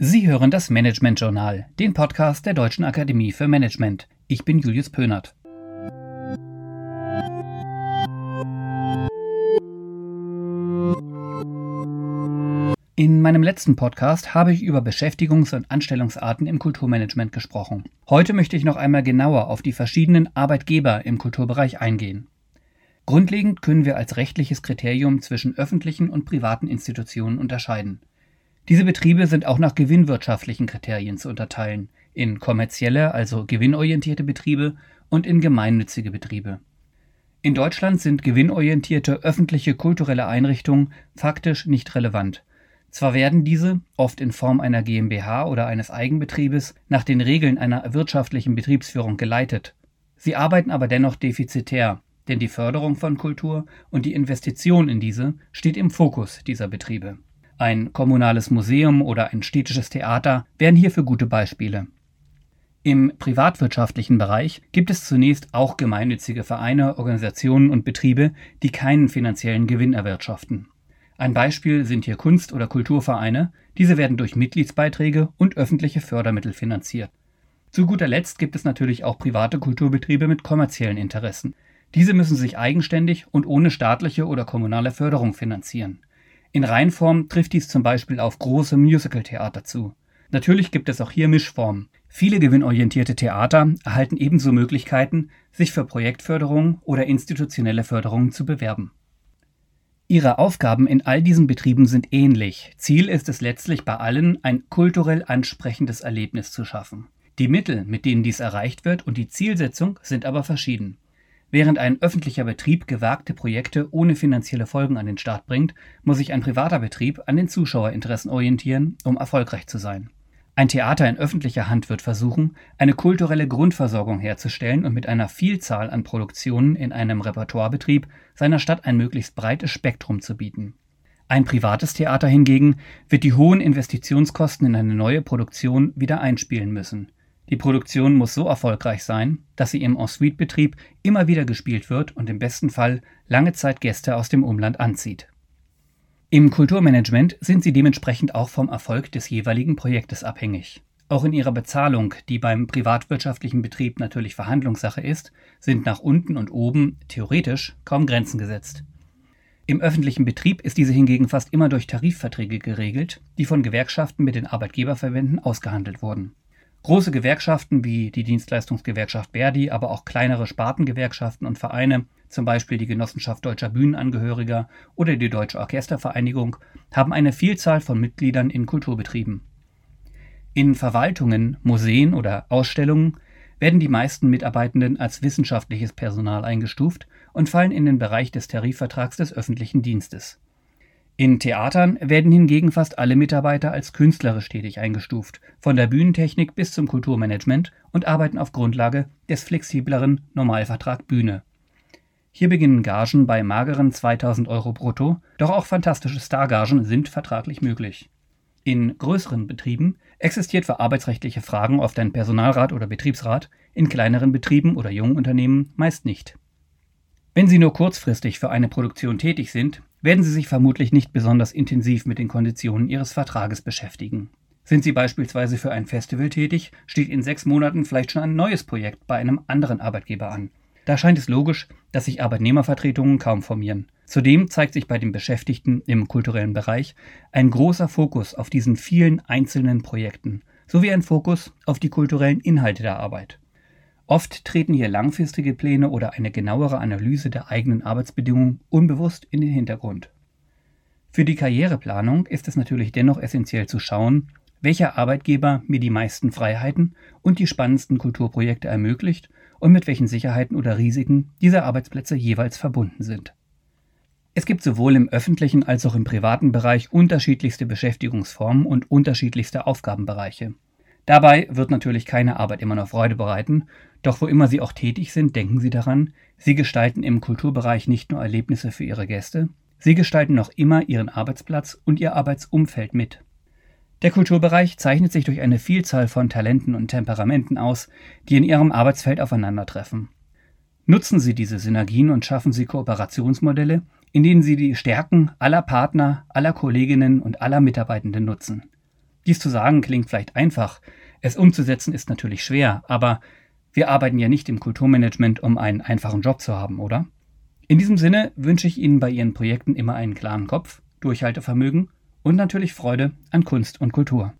Sie hören das Management Journal, den Podcast der Deutschen Akademie für Management. Ich bin Julius Pönert. In meinem letzten Podcast habe ich über Beschäftigungs- und Anstellungsarten im Kulturmanagement gesprochen. Heute möchte ich noch einmal genauer auf die verschiedenen Arbeitgeber im Kulturbereich eingehen. Grundlegend können wir als rechtliches Kriterium zwischen öffentlichen und privaten Institutionen unterscheiden. Diese Betriebe sind auch nach gewinnwirtschaftlichen Kriterien zu unterteilen, in kommerzielle, also gewinnorientierte Betriebe und in gemeinnützige Betriebe. In Deutschland sind gewinnorientierte öffentliche kulturelle Einrichtungen faktisch nicht relevant. Zwar werden diese, oft in Form einer GmbH oder eines Eigenbetriebes, nach den Regeln einer wirtschaftlichen Betriebsführung geleitet. Sie arbeiten aber dennoch defizitär, denn die Förderung von Kultur und die Investition in diese steht im Fokus dieser Betriebe. Ein kommunales Museum oder ein städtisches Theater wären hierfür gute Beispiele. Im privatwirtschaftlichen Bereich gibt es zunächst auch gemeinnützige Vereine, Organisationen und Betriebe, die keinen finanziellen Gewinn erwirtschaften. Ein Beispiel sind hier Kunst- oder Kulturvereine, diese werden durch Mitgliedsbeiträge und öffentliche Fördermittel finanziert. Zu guter Letzt gibt es natürlich auch private Kulturbetriebe mit kommerziellen Interessen. Diese müssen sich eigenständig und ohne staatliche oder kommunale Förderung finanzieren. In Reinform trifft dies zum Beispiel auf große Musicaltheater zu. Natürlich gibt es auch hier Mischformen. Viele gewinnorientierte Theater erhalten ebenso Möglichkeiten, sich für Projektförderung oder institutionelle Förderung zu bewerben. Ihre Aufgaben in all diesen Betrieben sind ähnlich. Ziel ist es letztlich bei allen, ein kulturell ansprechendes Erlebnis zu schaffen. Die Mittel, mit denen dies erreicht wird, und die Zielsetzung sind aber verschieden. Während ein öffentlicher Betrieb gewagte Projekte ohne finanzielle Folgen an den Start bringt, muss sich ein privater Betrieb an den Zuschauerinteressen orientieren, um erfolgreich zu sein. Ein Theater in öffentlicher Hand wird versuchen, eine kulturelle Grundversorgung herzustellen und mit einer Vielzahl an Produktionen in einem Repertoirebetrieb seiner Stadt ein möglichst breites Spektrum zu bieten. Ein privates Theater hingegen wird die hohen Investitionskosten in eine neue Produktion wieder einspielen müssen. Die Produktion muss so erfolgreich sein, dass sie im Ensuite-Betrieb immer wieder gespielt wird und im besten Fall lange Zeit Gäste aus dem Umland anzieht. Im Kulturmanagement sind sie dementsprechend auch vom Erfolg des jeweiligen Projektes abhängig. Auch in ihrer Bezahlung, die beim privatwirtschaftlichen Betrieb natürlich Verhandlungssache ist, sind nach unten und oben theoretisch kaum Grenzen gesetzt. Im öffentlichen Betrieb ist diese hingegen fast immer durch Tarifverträge geregelt, die von Gewerkschaften mit den Arbeitgeberverbänden ausgehandelt wurden. Große Gewerkschaften wie die Dienstleistungsgewerkschaft Verdi, aber auch kleinere Spartengewerkschaften und Vereine, zum Beispiel die Genossenschaft Deutscher Bühnenangehöriger oder die Deutsche Orchestervereinigung, haben eine Vielzahl von Mitgliedern in Kulturbetrieben. In Verwaltungen, Museen oder Ausstellungen werden die meisten Mitarbeitenden als wissenschaftliches Personal eingestuft und fallen in den Bereich des Tarifvertrags des öffentlichen Dienstes. In Theatern werden hingegen fast alle Mitarbeiter als künstlerisch tätig eingestuft, von der Bühnentechnik bis zum Kulturmanagement und arbeiten auf Grundlage des flexibleren Normalvertrag Bühne. Hier beginnen Gagen bei mageren 2000 Euro brutto, doch auch fantastische Stargagen sind vertraglich möglich. In größeren Betrieben existiert für arbeitsrechtliche Fragen oft ein Personalrat oder Betriebsrat, in kleineren Betrieben oder jungen Unternehmen meist nicht. Wenn Sie nur kurzfristig für eine Produktion tätig sind, werden Sie sich vermutlich nicht besonders intensiv mit den Konditionen Ihres Vertrages beschäftigen. Sind Sie beispielsweise für ein Festival tätig, steht in sechs Monaten vielleicht schon ein neues Projekt bei einem anderen Arbeitgeber an. Da scheint es logisch, dass sich Arbeitnehmervertretungen kaum formieren. Zudem zeigt sich bei den Beschäftigten im kulturellen Bereich ein großer Fokus auf diesen vielen einzelnen Projekten sowie ein Fokus auf die kulturellen Inhalte der Arbeit. Oft treten hier langfristige Pläne oder eine genauere Analyse der eigenen Arbeitsbedingungen unbewusst in den Hintergrund. Für die Karriereplanung ist es natürlich dennoch essentiell zu schauen, welcher Arbeitgeber mir die meisten Freiheiten und die spannendsten Kulturprojekte ermöglicht und mit welchen Sicherheiten oder Risiken diese Arbeitsplätze jeweils verbunden sind. Es gibt sowohl im öffentlichen als auch im privaten Bereich unterschiedlichste Beschäftigungsformen und unterschiedlichste Aufgabenbereiche. Dabei wird natürlich keine Arbeit immer nur Freude bereiten, doch wo immer Sie auch tätig sind, denken Sie daran, Sie gestalten im Kulturbereich nicht nur Erlebnisse für Ihre Gäste, Sie gestalten noch immer Ihren Arbeitsplatz und Ihr Arbeitsumfeld mit. Der Kulturbereich zeichnet sich durch eine Vielzahl von Talenten und Temperamenten aus, die in Ihrem Arbeitsfeld aufeinandertreffen. Nutzen Sie diese Synergien und schaffen Sie Kooperationsmodelle, in denen Sie die Stärken aller Partner, aller Kolleginnen und aller Mitarbeitenden nutzen. Dies zu sagen klingt vielleicht einfach, es umzusetzen ist natürlich schwer, aber wir arbeiten ja nicht im Kulturmanagement, um einen einfachen Job zu haben, oder? In diesem Sinne wünsche ich Ihnen bei Ihren Projekten immer einen klaren Kopf, Durchhaltevermögen und natürlich Freude an Kunst und Kultur.